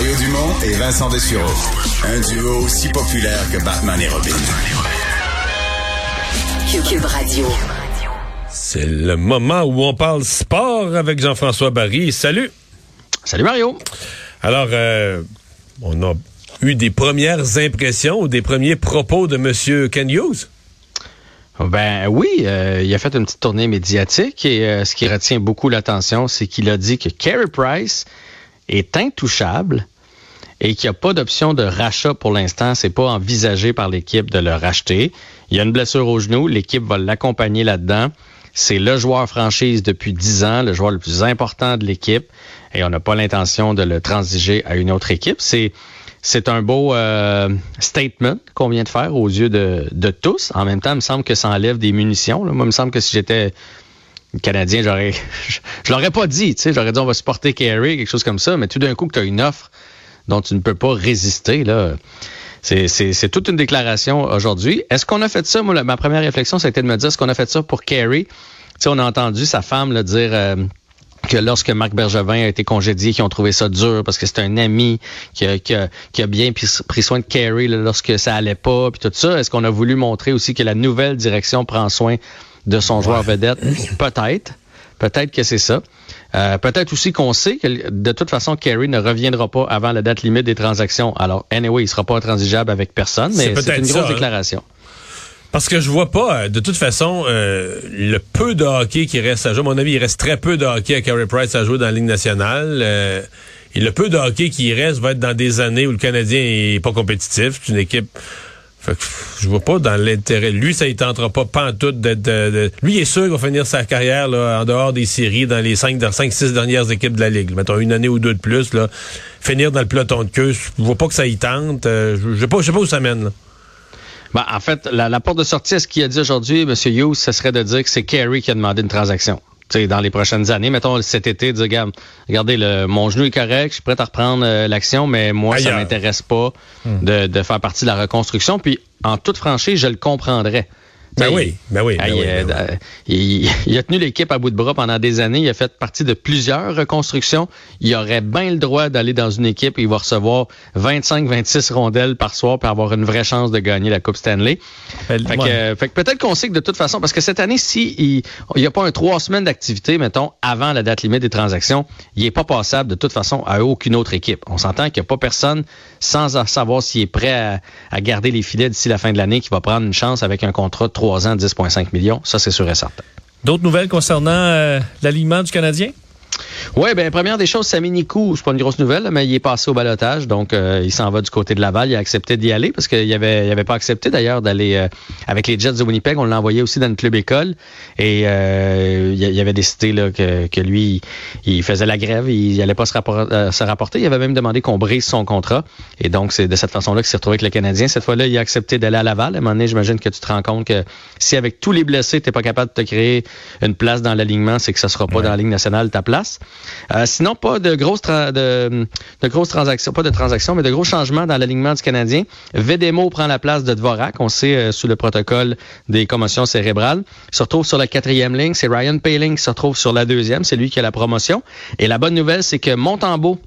Mario Dumont et Vincent Dessureau. Un duo aussi populaire que Batman et Robin. Cube Radio. C'est le moment où on parle sport avec Jean-François Barry. Salut. Salut Mario. Alors, euh, on a eu des premières impressions ou des premiers propos de M. Ken Hughes? Ben oui, euh, il a fait une petite tournée médiatique et euh, ce qui retient beaucoup l'attention, c'est qu'il a dit que Carey Price est intouchable et qu'il n'y a pas d'option de rachat pour l'instant. C'est pas envisagé par l'équipe de le racheter. Il y a une blessure au genou, l'équipe va l'accompagner là-dedans. C'est le joueur franchise depuis dix ans, le joueur le plus important de l'équipe, et on n'a pas l'intention de le transiger à une autre équipe. C'est un beau euh, statement qu'on vient de faire aux yeux de, tous. En même temps, il me semble que ça enlève des munitions. Moi, il me semble que si j'étais Canadien, j'aurais je, l'aurais pas dit. Tu sais, j'aurais dit on va supporter Carey, quelque chose comme ça. Mais tout d'un coup, que tu as une offre dont tu ne peux pas résister, là. C'est toute une déclaration aujourd'hui. Est-ce qu'on a fait ça? Moi, ma première réflexion, c'était de me dire, est-ce qu'on a fait ça pour Carey? Tu sais, on a entendu sa femme le dire euh, que lorsque Marc Bergevin a été congédié, qu'ils ont trouvé ça dur parce que c'est un ami qui a, qui, qui a, bien pris soin de Carey lorsque ça allait pas, puis tout ça. Est-ce qu'on a voulu montrer aussi que la nouvelle direction prend soin de son joueur vedette? Peut-être. Peut-être que c'est ça. Euh, peut-être aussi qu'on sait que de toute façon, Kerry ne reviendra pas avant la date limite des transactions. Alors, anyway, il sera pas intransigeable avec personne, mais c'est une grosse ça, déclaration. Hein? Parce que je vois pas, de toute façon, euh, le peu de hockey qui reste à jouer. À mon avis, il reste très peu de hockey à Carey Price à jouer dans la Ligue nationale. Euh, et le peu de hockey qui reste va être dans des années où le Canadien est pas compétitif. C'est une équipe fait que je vois pas dans l'intérêt. Lui, ça ne tentera pas pantoute d'être. De, de, lui, il est sûr qu'il va finir sa carrière là, en dehors des séries dans les 5 cinq, six dernières équipes de la Ligue. Mettons une année ou deux de plus. Là, finir dans le peloton de queue. Je vois pas que ça y tente. Euh, je pas, sais pas où ça mène. Là. Ben, en fait, la, la porte de sortie, ce qu'il a dit aujourd'hui, M. Hughes, ce serait de dire que c'est Kerry qui a demandé une transaction? Dans les prochaines années. Mettons cet été, dire, regarde, regardez, le, mon genou est correct, je suis prêt à reprendre euh, l'action, mais moi, Ailleurs. ça m'intéresse pas hmm. de, de, faire partie de la reconstruction. Puis, en toute franchise, je le comprendrais. Ben oui, ben oui. Ben il, oui, ben oui. Euh, il, il, a tenu l'équipe à bout de bras pendant des années. Il a fait partie de plusieurs reconstructions. Il aurait bien le droit d'aller dans une équipe et il va recevoir 25-26 rondelles par soir pour avoir une vraie chance de gagner la Coupe Stanley. Elle, fait, que, euh, fait, que, peut-être qu'on sait que de toute façon, parce que cette année, si il n'y a pas un trois semaines d'activité, mettons, avant la date limite des transactions, il n'est pas passable de toute façon à aucune autre équipe. On s'entend qu'il n'y a pas personne sans savoir s'il est prêt à, à garder les filets d'ici la fin de l'année qui va prendre une chance avec un contrat de 3 ans, 10,5 millions. Ça, c'est sûr et certain. D'autres nouvelles concernant euh, l'alignement du Canadien? Oui, ben première des choses, Sami Nikou, c'est pas une grosse nouvelle, mais il est passé au balotage, donc euh, il s'en va du côté de Laval. Il a accepté d'y aller parce qu'il avait, il avait pas accepté d'ailleurs d'aller euh, avec les Jets de Winnipeg. On l'a envoyé aussi dans le club école et euh, il avait décidé là, que, que lui, il faisait la grève, il, il allait pas se, rapport, se, rapporter. Il avait même demandé qu'on brise son contrat et donc c'est de cette façon-là qu'il s'est retrouvé avec le Canadien. Cette fois-là, il a accepté d'aller à Laval. À un moment donné, j'imagine que tu te rends compte que si avec tous les blessés, t'es pas capable de te créer une place dans l'alignement, c'est que ça sera pas ouais. dans la Ligue nationale ta place. Euh, sinon, pas de grosses, de, grosses transactions, pas de transactions, mais de gros changements dans l'alignement du Canadien. Vedemo prend la place de Dvorak, on sait, euh, sous le protocole des commotions cérébrales. Il se retrouve sur la quatrième ligne. C'est Ryan Paling qui se retrouve sur la deuxième. C'est lui qui a la promotion. Et la bonne nouvelle, c'est que Montembeau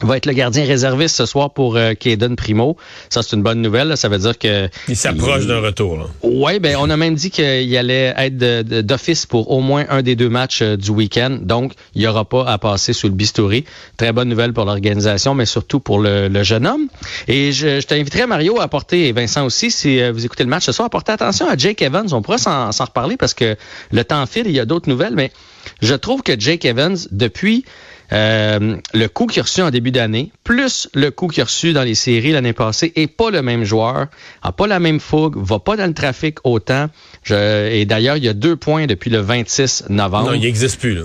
va être le gardien réserviste ce soir pour euh, Kaden Primo. Ça, c'est une bonne nouvelle. Là. Ça veut dire que... Il s'approche d'un retour. Oui, ben, on a même dit qu'il allait être d'office pour au moins un des deux matchs euh, du week-end. Donc, il n'y aura pas à passer sous le bistouri. Très bonne nouvelle pour l'organisation, mais surtout pour le, le, jeune homme. Et je, je t'inviterai, Mario, à porter, et Vincent aussi, si euh, vous écoutez le match ce soir, à porter attention à Jake Evans. On pourra s'en reparler parce que le temps file, il y a d'autres nouvelles, mais je trouve que Jake Evans, depuis... Euh, le coup qu'il a reçu en début d'année, plus le coup qu'il a reçu dans les séries l'année passée, est pas le même joueur, a pas la même fougue, va pas dans le trafic autant. Je, et d'ailleurs, il y a deux points depuis le 26 novembre. Non, il n'existe plus, là.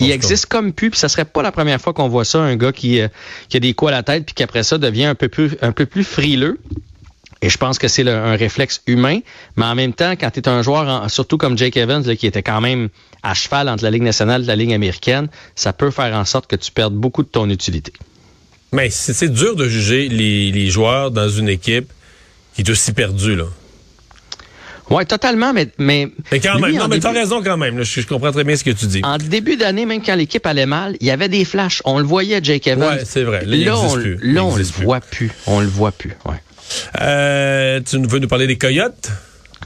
Il existe comme plus, puis ça serait pas la première fois qu'on voit ça, un gars qui, euh, qui a des coups à la tête, puis qu'après ça devient un peu plus, un peu plus frileux. Et je pense que c'est un réflexe humain, mais en même temps, quand tu es un joueur, en, surtout comme Jake Evans, là, qui était quand même à cheval entre la Ligue nationale et la Ligue américaine, ça peut faire en sorte que tu perdes beaucoup de ton utilité. Mais c'est dur de juger les, les, joueurs dans une équipe qui est aussi perdue, là. Oui, totalement, mais... Mais, mais quand lui, même, non, mais t'as raison quand même. là. je, je comprends très bien ce que tu dis. En début d'année, même quand l'équipe allait mal, il y avait des flashs. On le voyait, Jake Evans. Ouais, c'est vrai. Là, on, plus. Il là, on le voit plus. On le voit plus. Ouais. Euh, tu veux nous parler des Coyotes?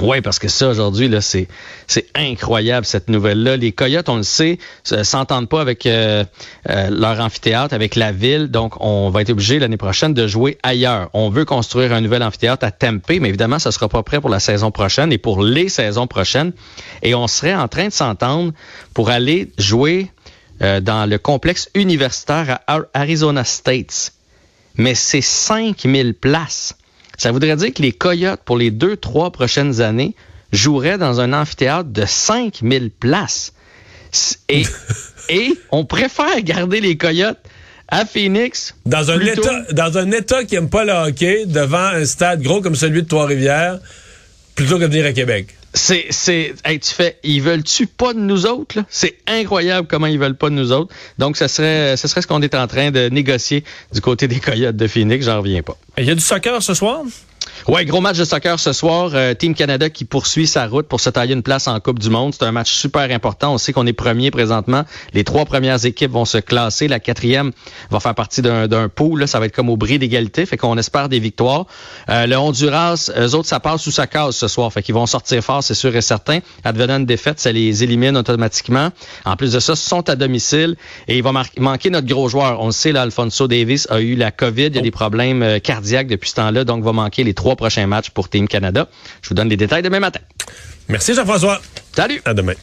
Oui, parce que ça, aujourd'hui, là, c'est, c'est incroyable, cette nouvelle-là. Les Coyotes, on le sait, s'entendent pas avec euh, euh, leur amphithéâtre, avec la ville. Donc, on va être obligé l'année prochaine de jouer ailleurs. On veut construire un nouvel amphithéâtre à Tempe, mais évidemment, ça sera pas prêt pour la saison prochaine et pour les saisons prochaines. Et on serait en train de s'entendre pour aller jouer euh, dans le complexe universitaire à Ar- Arizona State. Mais c'est 5000 places. Ça voudrait dire que les Coyotes, pour les deux, trois prochaines années, joueraient dans un amphithéâtre de 5000 places. Et, et on préfère garder les Coyotes à Phoenix. Dans un, plutôt- état, dans un état qui aime pas le hockey, devant un stade gros comme celui de Trois-Rivières, plutôt que de venir à Québec. C'est, c'est, tu fais, ils veulent-tu pas de nous autres, là? C'est incroyable comment ils veulent pas de nous autres. Donc, ce serait, ce serait ce qu'on est en train de négocier du côté des Coyotes de Phoenix. J'en reviens pas. Il y a du soccer ce soir? Ouais, gros match de soccer ce soir. Euh, Team Canada qui poursuit sa route pour se tailler une place en Coupe du Monde. C'est un match super important. On sait qu'on est premier présentement. Les trois premières équipes vont se classer. La quatrième va faire partie d'un d'un pool. là. Ça va être comme au bris d'égalité. Fait qu'on espère des victoires. Euh, le Honduras, eux autres, ça passe ou ça casse ce soir. Fait qu'ils vont sortir fort, c'est sûr et certain. Advenant une défaite, ça les élimine automatiquement. En plus de ça, ils sont à domicile et il va manquer notre gros joueur. On le sait, là, Alfonso Davis a eu la COVID. Il y a des problèmes euh, cardiaques depuis ce temps-là. Donc, va manquer les trois prochains matchs pour Team Canada. Je vous donne les détails demain matin. Merci Jean-François. Salut! À demain.